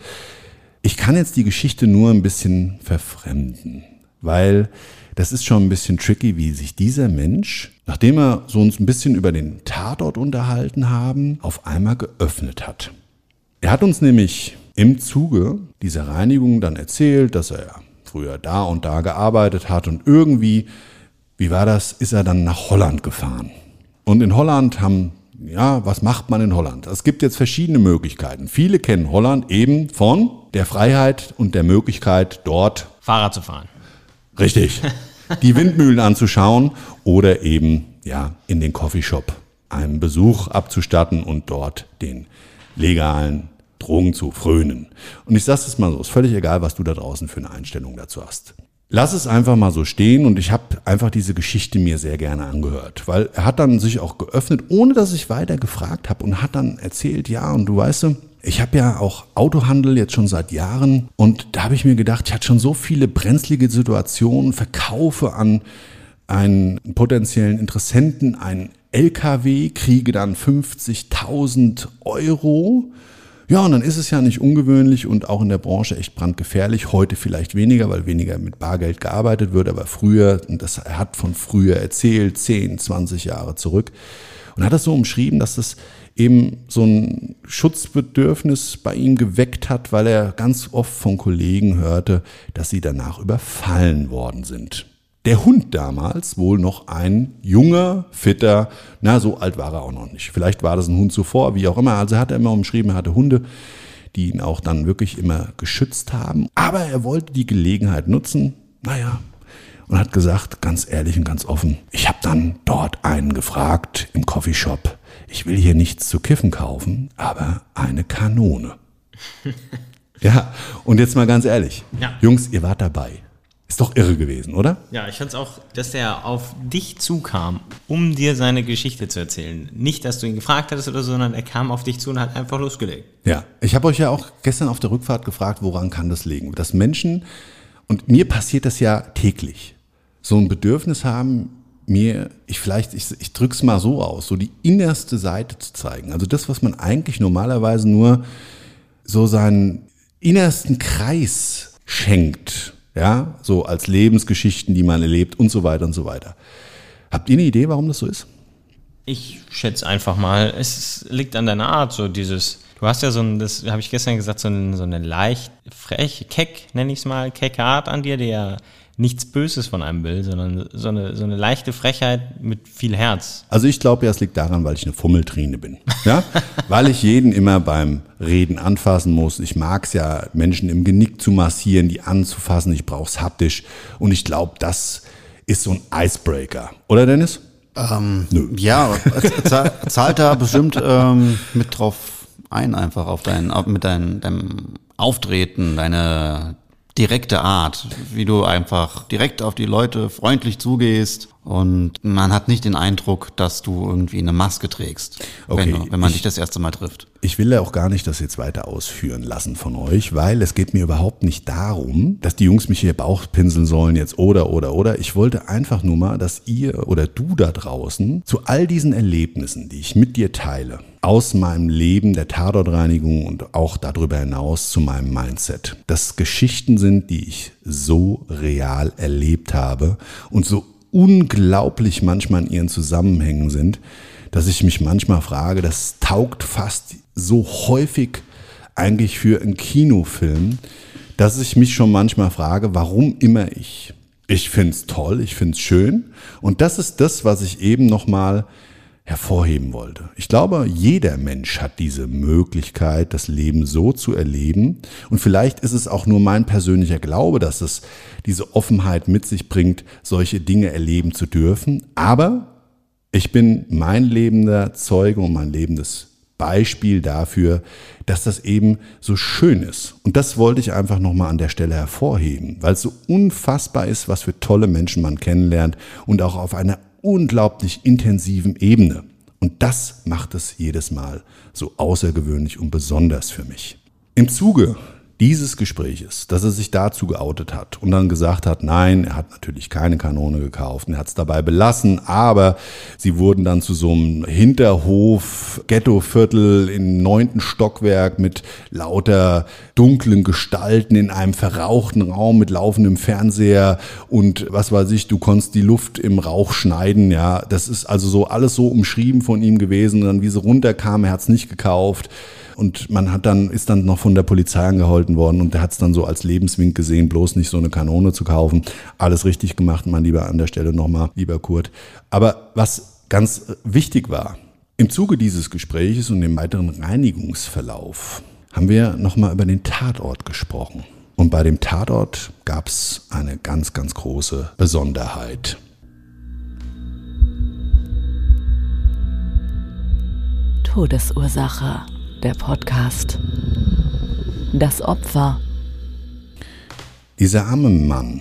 ich kann jetzt die Geschichte nur ein bisschen verfremden, weil das ist schon ein bisschen tricky, wie sich dieser Mensch, nachdem er so uns ein bisschen über den Tatort unterhalten haben, auf einmal geöffnet hat. Er hat uns nämlich im Zuge dieser Reinigung dann erzählt, dass er früher da und da gearbeitet hat und irgendwie, wie war das, ist er dann nach Holland gefahren. Und in Holland haben, ja, was macht man in Holland? Es gibt jetzt verschiedene Möglichkeiten. Viele kennen Holland eben von der Freiheit und der Möglichkeit, dort Fahrrad zu fahren. Richtig. Die Windmühlen anzuschauen oder eben ja in den Coffeeshop einen Besuch abzustatten und dort den legalen Drogen zu frönen. Und ich sage es mal so, ist völlig egal, was du da draußen für eine Einstellung dazu hast. Lass es einfach mal so stehen und ich habe einfach diese Geschichte mir sehr gerne angehört, weil er hat dann sich auch geöffnet, ohne dass ich weiter gefragt habe und hat dann erzählt, ja, und du weißt ich habe ja auch Autohandel jetzt schon seit Jahren und da habe ich mir gedacht, ich hatte schon so viele brenzlige Situationen, verkaufe an einen potenziellen Interessenten einen LKW, kriege dann 50.000 Euro. Ja, und dann ist es ja nicht ungewöhnlich und auch in der Branche echt brandgefährlich. Heute vielleicht weniger, weil weniger mit Bargeld gearbeitet wird, aber früher, und das er hat von früher erzählt, 10, 20 Jahre zurück, und hat das so umschrieben, dass das eben so ein Schutzbedürfnis bei ihm geweckt hat, weil er ganz oft von Kollegen hörte, dass sie danach überfallen worden sind. Der Hund damals wohl noch ein junger, fitter, na, so alt war er auch noch nicht. Vielleicht war das ein Hund zuvor, wie auch immer. Also hat er immer umschrieben, er hatte Hunde, die ihn auch dann wirklich immer geschützt haben. Aber er wollte die Gelegenheit nutzen, naja, und hat gesagt, ganz ehrlich und ganz offen, ich habe dann dort einen gefragt im Coffeeshop, ich will hier nichts zu kiffen kaufen, aber eine Kanone. ja, und jetzt mal ganz ehrlich, ja. Jungs, ihr wart dabei. Ist doch irre gewesen, oder? Ja, ich fand es auch, dass er auf dich zukam, um dir seine Geschichte zu erzählen. Nicht, dass du ihn gefragt hattest oder so, sondern er kam auf dich zu und hat einfach losgelegt. Ja, ich habe euch ja auch gestern auf der Rückfahrt gefragt, woran kann das liegen? Dass Menschen, und mir passiert das ja täglich, so ein Bedürfnis haben, mir, ich vielleicht, ich, ich drücke es mal so aus, so die innerste Seite zu zeigen. Also das, was man eigentlich normalerweise nur so seinen innersten Kreis schenkt ja, so als Lebensgeschichten, die man erlebt und so weiter und so weiter. Habt ihr eine Idee, warum das so ist? Ich schätze einfach mal, es liegt an deiner Art, so dieses, du hast ja so ein, das habe ich gestern gesagt, so, ein, so eine leicht frech, keck, nenne ich es mal, kecke Art an dir, die ja nichts Böses von einem will, sondern so eine, so eine leichte Frechheit mit viel Herz. Also ich glaube ja, es liegt daran, weil ich eine Fummeltrine bin. Ja? weil ich jeden immer beim Reden anfassen muss. Ich mag es ja, Menschen im Genick zu massieren, die anzufassen. Ich brauche es haptisch. Und ich glaube, das ist so ein Icebreaker. Oder Dennis? Ähm, Nö. Ja, zahlt da bestimmt ähm, mit drauf ein, einfach auf dein, mit dein, deinem Auftreten, deine direkte Art, wie du einfach direkt auf die Leute freundlich zugehst und man hat nicht den Eindruck, dass du irgendwie eine Maske trägst, okay, wenn, wenn man ich, dich das erste Mal trifft. Ich will ja auch gar nicht das jetzt weiter ausführen lassen von euch, weil es geht mir überhaupt nicht darum, dass die Jungs mich hier Bauchpinseln sollen jetzt oder oder oder. Ich wollte einfach nur mal, dass ihr oder du da draußen zu all diesen Erlebnissen, die ich mit dir teile, aus meinem Leben der Tatortreinigung und auch darüber hinaus zu meinem Mindset, dass Geschichten sind, die ich so real erlebt habe und so unglaublich manchmal in ihren Zusammenhängen sind, dass ich mich manchmal frage, das taugt fast so häufig eigentlich für einen Kinofilm, dass ich mich schon manchmal frage, warum immer ich. Ich finde es toll, ich finde es schön und das ist das, was ich eben nochmal hervorheben wollte. Ich glaube, jeder Mensch hat diese Möglichkeit, das Leben so zu erleben. Und vielleicht ist es auch nur mein persönlicher Glaube, dass es diese Offenheit mit sich bringt, solche Dinge erleben zu dürfen. Aber ich bin mein lebender Zeuge und mein lebendes Beispiel dafür, dass das eben so schön ist. Und das wollte ich einfach nochmal an der Stelle hervorheben, weil es so unfassbar ist, was für tolle Menschen man kennenlernt und auch auf einer unglaublich intensiven Ebene. Und das macht es jedes Mal so außergewöhnlich und besonders für mich. Im Zuge dieses Gespräches, dass er sich dazu geoutet hat und dann gesagt hat, nein, er hat natürlich keine Kanone gekauft, er hat es dabei belassen, aber sie wurden dann zu so einem Hinterhof, Ghettoviertel im neunten Stockwerk mit lauter dunklen Gestalten in einem verrauchten Raum mit laufendem Fernseher und was weiß ich, du konntest die Luft im Rauch schneiden, ja, das ist also so alles so umschrieben von ihm gewesen und dann wie sie runterkam, er hat es nicht gekauft. Und man hat dann, ist dann noch von der Polizei angehalten worden und der hat es dann so als Lebenswink gesehen, bloß nicht so eine Kanone zu kaufen. Alles richtig gemacht, mein Lieber, an der Stelle nochmal, lieber Kurt. Aber was ganz wichtig war, im Zuge dieses Gespräches und im weiteren Reinigungsverlauf haben wir nochmal über den Tatort gesprochen. Und bei dem Tatort gab es eine ganz, ganz große Besonderheit. Todesursache der Podcast. Das Opfer. Dieser arme Mann,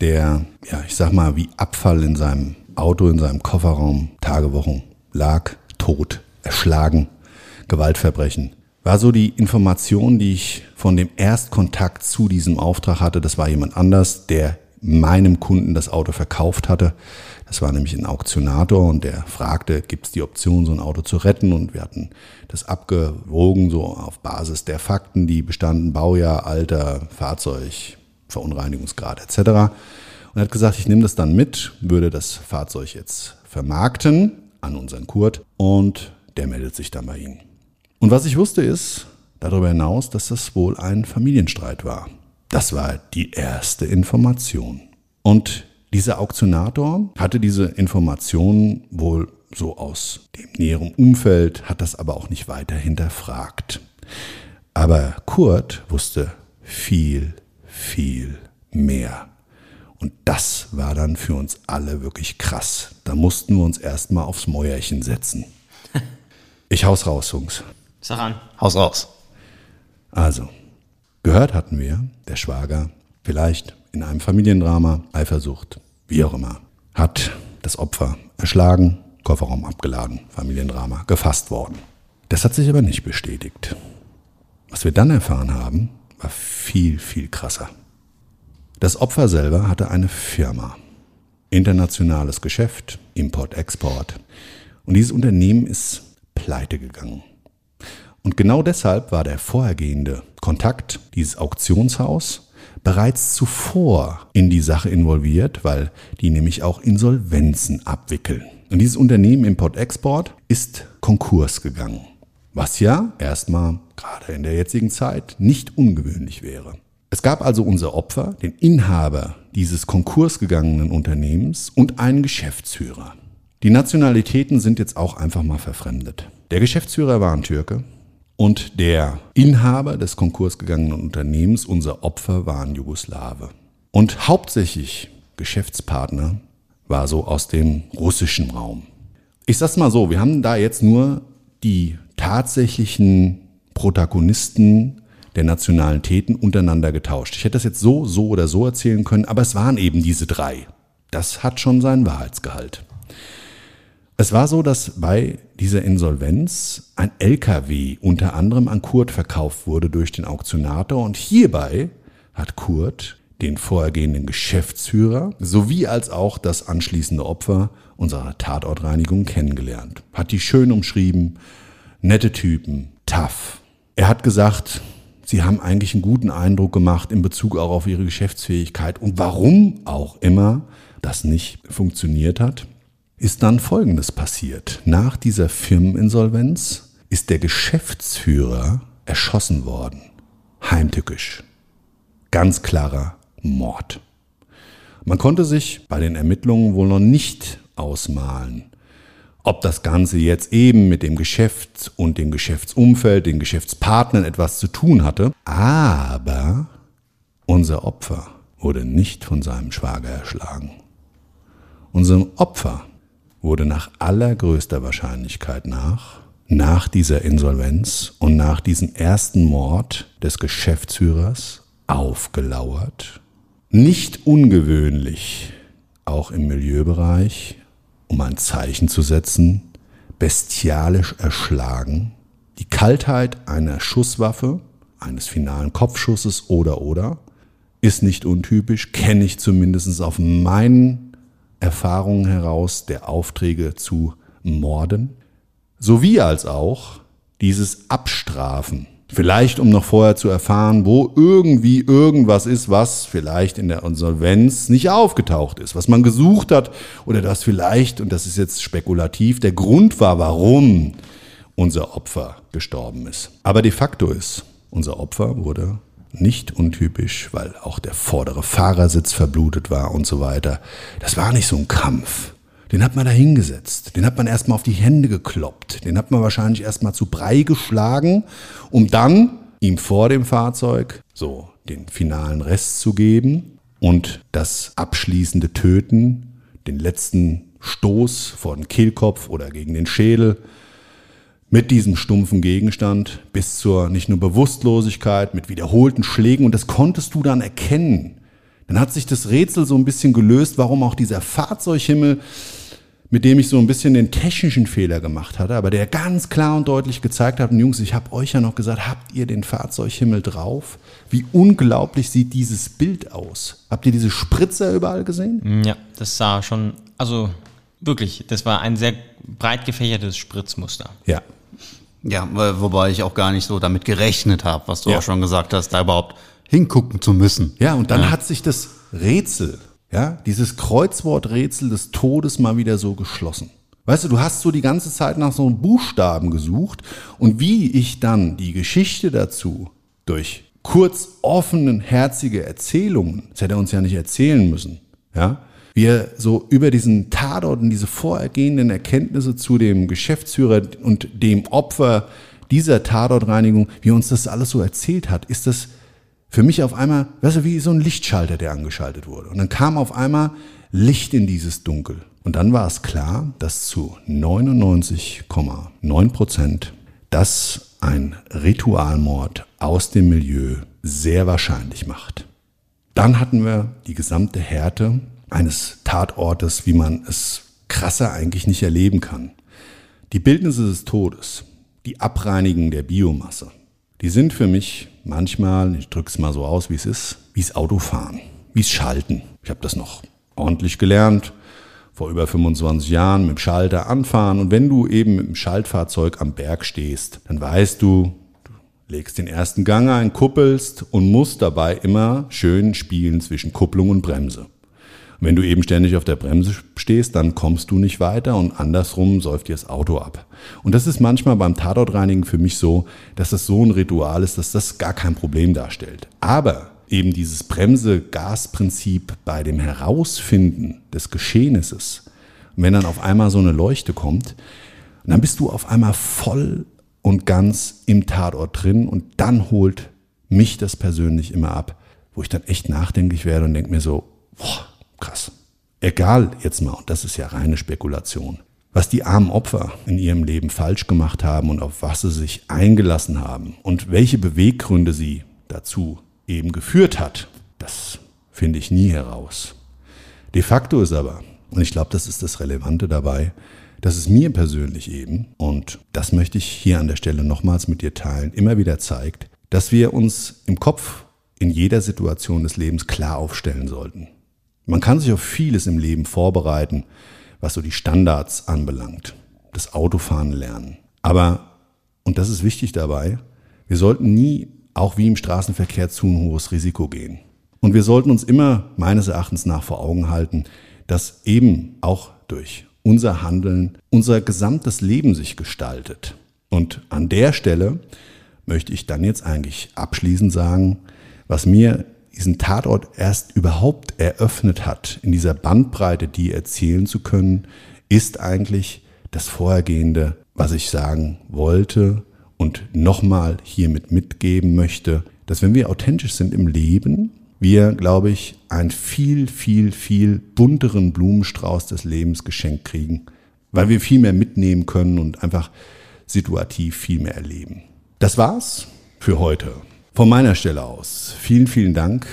der, ja, ich sag mal, wie Abfall in seinem Auto, in seinem Kofferraum, Tagewochen lag, tot, erschlagen, Gewaltverbrechen, war so die Information, die ich von dem Erstkontakt zu diesem Auftrag hatte. Das war jemand anders, der meinem Kunden das Auto verkauft hatte. Das war nämlich ein Auktionator und der fragte, gibt es die Option, so ein Auto zu retten? Und wir hatten das abgewogen, so auf Basis der Fakten, die bestanden, Baujahr, Alter, Fahrzeug, Verunreinigungsgrad etc. Und er hat gesagt, ich nehme das dann mit, würde das Fahrzeug jetzt vermarkten an unseren Kurt und der meldet sich dann bei Ihnen. Und was ich wusste ist darüber hinaus, dass das wohl ein Familienstreit war. Das war die erste Information. Und dieser Auktionator hatte diese Informationen wohl so aus dem näheren Umfeld, hat das aber auch nicht weiter hinterfragt. Aber Kurt wusste viel, viel mehr. Und das war dann für uns alle wirklich krass. Da mussten wir uns erstmal aufs Mäuerchen setzen. Ich haus raus, Jungs. Sag an. Haus raus. Also, gehört hatten wir, der Schwager, vielleicht in einem Familiendrama, Eifersucht, wie auch immer, hat das Opfer erschlagen, Kofferraum abgeladen, Familiendrama, gefasst worden. Das hat sich aber nicht bestätigt. Was wir dann erfahren haben, war viel, viel krasser. Das Opfer selber hatte eine Firma. Internationales Geschäft, Import, Export. Und dieses Unternehmen ist pleite gegangen. Und genau deshalb war der vorhergehende Kontakt, dieses Auktionshaus, bereits zuvor in die Sache involviert, weil die nämlich auch Insolvenzen abwickeln. Und dieses Unternehmen Import-Export ist Konkurs gegangen. Was ja erstmal gerade in der jetzigen Zeit nicht ungewöhnlich wäre. Es gab also unser Opfer, den Inhaber dieses konkursgegangenen Unternehmens und einen Geschäftsführer. Die Nationalitäten sind jetzt auch einfach mal verfremdet. Der Geschäftsführer war ein Türke und der Inhaber des konkursgegangenen Unternehmens, unser Opfer, war ein Jugoslawe. Und hauptsächlich Geschäftspartner war so aus dem russischen Raum. Ich sag's mal so, wir haben da jetzt nur die tatsächlichen Protagonisten der Nationalitäten untereinander getauscht. Ich hätte das jetzt so, so oder so erzählen können, aber es waren eben diese drei. Das hat schon seinen Wahrheitsgehalt. Es war so, dass bei dieser Insolvenz ein LKW unter anderem an Kurt verkauft wurde durch den Auktionator und hierbei hat Kurt den vorhergehenden Geschäftsführer sowie als auch das anschließende Opfer unserer Tatortreinigung kennengelernt. Hat die schön umschrieben, nette Typen, tough. Er hat gesagt, sie haben eigentlich einen guten Eindruck gemacht in Bezug auch auf ihre Geschäftsfähigkeit und warum auch immer das nicht funktioniert hat, ist dann Folgendes passiert. Nach dieser Firmeninsolvenz ist der Geschäftsführer erschossen worden. Heimtückisch. Ganz klarer Mord. Man konnte sich bei den Ermittlungen wohl noch nicht ausmalen, ob das Ganze jetzt eben mit dem Geschäft und dem Geschäftsumfeld, den Geschäftspartnern etwas zu tun hatte. Aber unser Opfer wurde nicht von seinem Schwager erschlagen. Unserem Opfer wurde nach allergrößter Wahrscheinlichkeit nach, nach dieser Insolvenz und nach diesem ersten Mord des Geschäftsführers aufgelauert. Nicht ungewöhnlich, auch im Milieubereich, um ein Zeichen zu setzen, bestialisch erschlagen, die Kaltheit einer Schusswaffe, eines finalen Kopfschusses oder oder, ist nicht untypisch, kenne ich zumindest auf meinen Erfahrungen heraus der Aufträge zu Morden, sowie als auch dieses Abstrafen Vielleicht, um noch vorher zu erfahren, wo irgendwie irgendwas ist, was vielleicht in der Insolvenz nicht aufgetaucht ist, was man gesucht hat oder das vielleicht, und das ist jetzt spekulativ, der Grund war, warum unser Opfer gestorben ist. Aber de facto ist, unser Opfer wurde nicht untypisch, weil auch der vordere Fahrersitz verblutet war und so weiter. Das war nicht so ein Kampf. Den hat man da hingesetzt. Den hat man erstmal auf die Hände gekloppt. Den hat man wahrscheinlich erstmal zu Brei geschlagen, um dann ihm vor dem Fahrzeug so den finalen Rest zu geben und das abschließende Töten, den letzten Stoß vor den Kehlkopf oder gegen den Schädel mit diesem stumpfen Gegenstand bis zur nicht nur Bewusstlosigkeit, mit wiederholten Schlägen und das konntest du dann erkennen. Dann hat sich das Rätsel so ein bisschen gelöst, warum auch dieser Fahrzeughimmel mit dem ich so ein bisschen den technischen Fehler gemacht hatte, aber der ganz klar und deutlich gezeigt hat, und Jungs, ich habe euch ja noch gesagt, habt ihr den Fahrzeughimmel drauf? Wie unglaublich sieht dieses Bild aus? Habt ihr diese Spritzer überall gesehen? Ja, das sah schon, also wirklich, das war ein sehr breit gefächertes Spritzmuster. Ja. Ja, wobei ich auch gar nicht so damit gerechnet habe, was du Ja. auch schon gesagt hast, da überhaupt hingucken zu müssen. Ja, und dann hat sich das Rätsel, ja, dieses Kreuzworträtsel des Todes mal wieder so geschlossen. Weißt du, du hast so die ganze Zeit nach so einem Buchstaben gesucht und wie ich dann die Geschichte dazu durch kurz offenen, herzige Erzählungen, das hätte er uns ja nicht erzählen müssen, ja, wir so über diesen Tatort und diese vorhergehenden Erkenntnisse zu dem Geschäftsführer und dem Opfer dieser Tatortreinigung, wie uns das alles so erzählt hat, ist das für mich auf einmal, weißt du, wie so ein Lichtschalter, der angeschaltet wurde. Und dann kam auf einmal Licht in dieses Dunkel. Und dann war es klar, dass zu 99,9 Prozent das ein Ritualmord aus dem Milieu sehr wahrscheinlich macht. Dann hatten wir die gesamte Härte eines Tatortes, wie man es krasser eigentlich nicht erleben kann. Die Bildnisse des Todes, die Abreinigen der Biomasse, die sind für mich manchmal, ich drücke es mal so aus, wie es ist, wie es Autofahren, wie es Schalten. Ich habe das noch ordentlich gelernt, vor über 25 Jahren mit dem Schalter anfahren. Und wenn du eben mit dem Schaltfahrzeug am Berg stehst, dann weißt du, du legst den ersten Gang ein, kuppelst und musst dabei immer schön spielen zwischen Kupplung und Bremse. Wenn du eben ständig auf der Bremse stehst, dann kommst du nicht weiter und andersrum säuft dir das Auto ab. Und das ist manchmal beim Tatortreinigen für mich so, dass das so ein Ritual ist, dass das gar kein Problem darstellt. Aber eben dieses Bremse-Gas-Prinzip bei dem Herausfinden des Geschehnisses, wenn dann auf einmal so eine Leuchte kommt, dann bist du auf einmal voll und ganz im Tatort drin und dann holt mich das persönlich immer ab, wo ich dann echt nachdenklich werde und denke mir so, boah, krass. Egal jetzt mal, und das ist ja reine Spekulation, was die armen Opfer in ihrem Leben falsch gemacht haben und auf was sie sich eingelassen haben und welche Beweggründe sie dazu eben geführt hat, das finde ich nie heraus. De facto ist aber, und ich glaube, das ist das Relevante dabei, dass es mir persönlich eben, und das möchte ich hier an der Stelle nochmals mit dir teilen, immer wieder zeigt, dass wir uns im Kopf in jeder Situation des Lebens klar aufstellen sollten. Man kann sich auf vieles im Leben vorbereiten, was so die Standards anbelangt, das Autofahren lernen. Aber, und das ist wichtig dabei, wir sollten nie auch wie im Straßenverkehr zu ein hohes Risiko gehen. Und wir sollten uns immer meines Erachtens nach vor Augen halten, dass eben auch durch unser Handeln unser gesamtes Leben sich gestaltet. Und an der Stelle möchte ich dann jetzt eigentlich abschließend sagen, was mir diesen Tatort erst überhaupt eröffnet hat, in dieser Bandbreite, die erzählen zu können, ist eigentlich das Vorhergehende, was ich sagen wollte und nochmal hiermit mitgeben möchte, dass wenn wir authentisch sind im Leben, wir, glaube ich, einen viel, viel, viel bunteren Blumenstrauß des Lebens geschenkt kriegen, weil wir viel mehr mitnehmen können und einfach situativ viel mehr erleben. Das war's für heute. Von meiner Stelle aus vielen, vielen Dank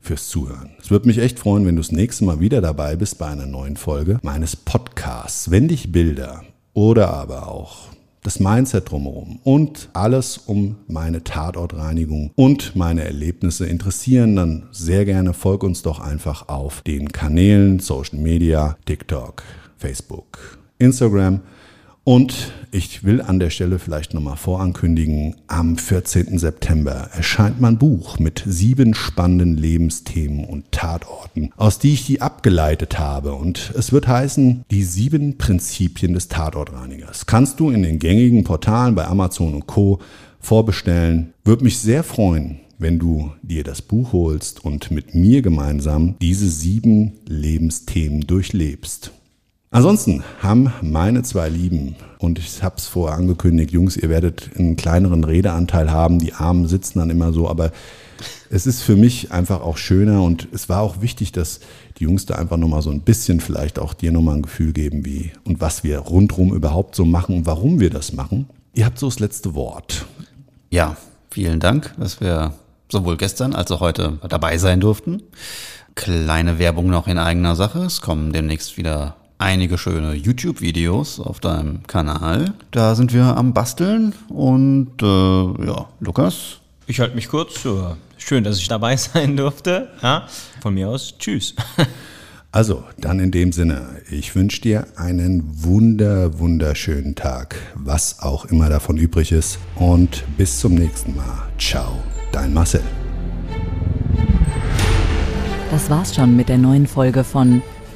fürs Zuhören. Es würde mich echt freuen, wenn du das nächste Mal wieder dabei bist bei einer neuen Folge meines Podcasts. Wenn dich Bilder oder aber auch das Mindset drumherum und alles um meine Tatortreinigung und meine Erlebnisse interessieren, dann sehr gerne folg uns doch einfach auf den Kanälen Social Media, TikTok, Facebook, Instagram und ich will an der Stelle vielleicht nochmal vorankündigen, am 14. September erscheint mein Buch mit sieben spannenden Lebensthemen und Tatorten, aus die ich die abgeleitet habe. Und es wird heißen, die sieben Prinzipien des Tatortreinigers. Kannst du in den gängigen Portalen bei Amazon und Co. vorbestellen. Würde mich sehr freuen, wenn du dir das Buch holst und mit mir gemeinsam diese sieben Lebensthemen durchlebst. Ansonsten haben meine zwei Lieben, und ich habe es vorher angekündigt, Jungs, ihr werdet einen kleineren Redeanteil haben, die Armen sitzen dann immer so, aber es ist für mich einfach auch schöner und es war auch wichtig, dass die Jungs da einfach nochmal so ein bisschen vielleicht auch dir nochmal ein Gefühl geben, wie und was wir rundherum überhaupt so machen und warum wir das machen. Ihr habt so das letzte Wort. Ja, vielen Dank, dass wir sowohl gestern als auch heute dabei sein durften. Kleine Werbung noch in eigener Sache. Es kommen demnächst wieder einige schöne YouTube-Videos auf deinem Kanal. Da sind wir am Basteln und äh, ja, Lukas. Ich halte mich kurz. Schön, dass ich dabei sein durfte. Ja, von mir aus, tschüss. Also, dann in dem Sinne, ich wünsche dir einen wunder, wunderschönen Tag, was auch immer davon übrig ist. Und bis zum nächsten Mal. Ciao, dein Marcel. Das war's schon mit der neuen Folge von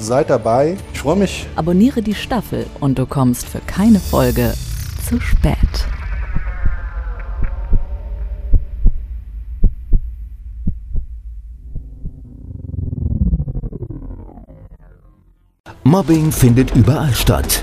Seid dabei. Ich freue mich. Abonniere die Staffel und du kommst für keine Folge zu spät. Mobbing findet überall statt.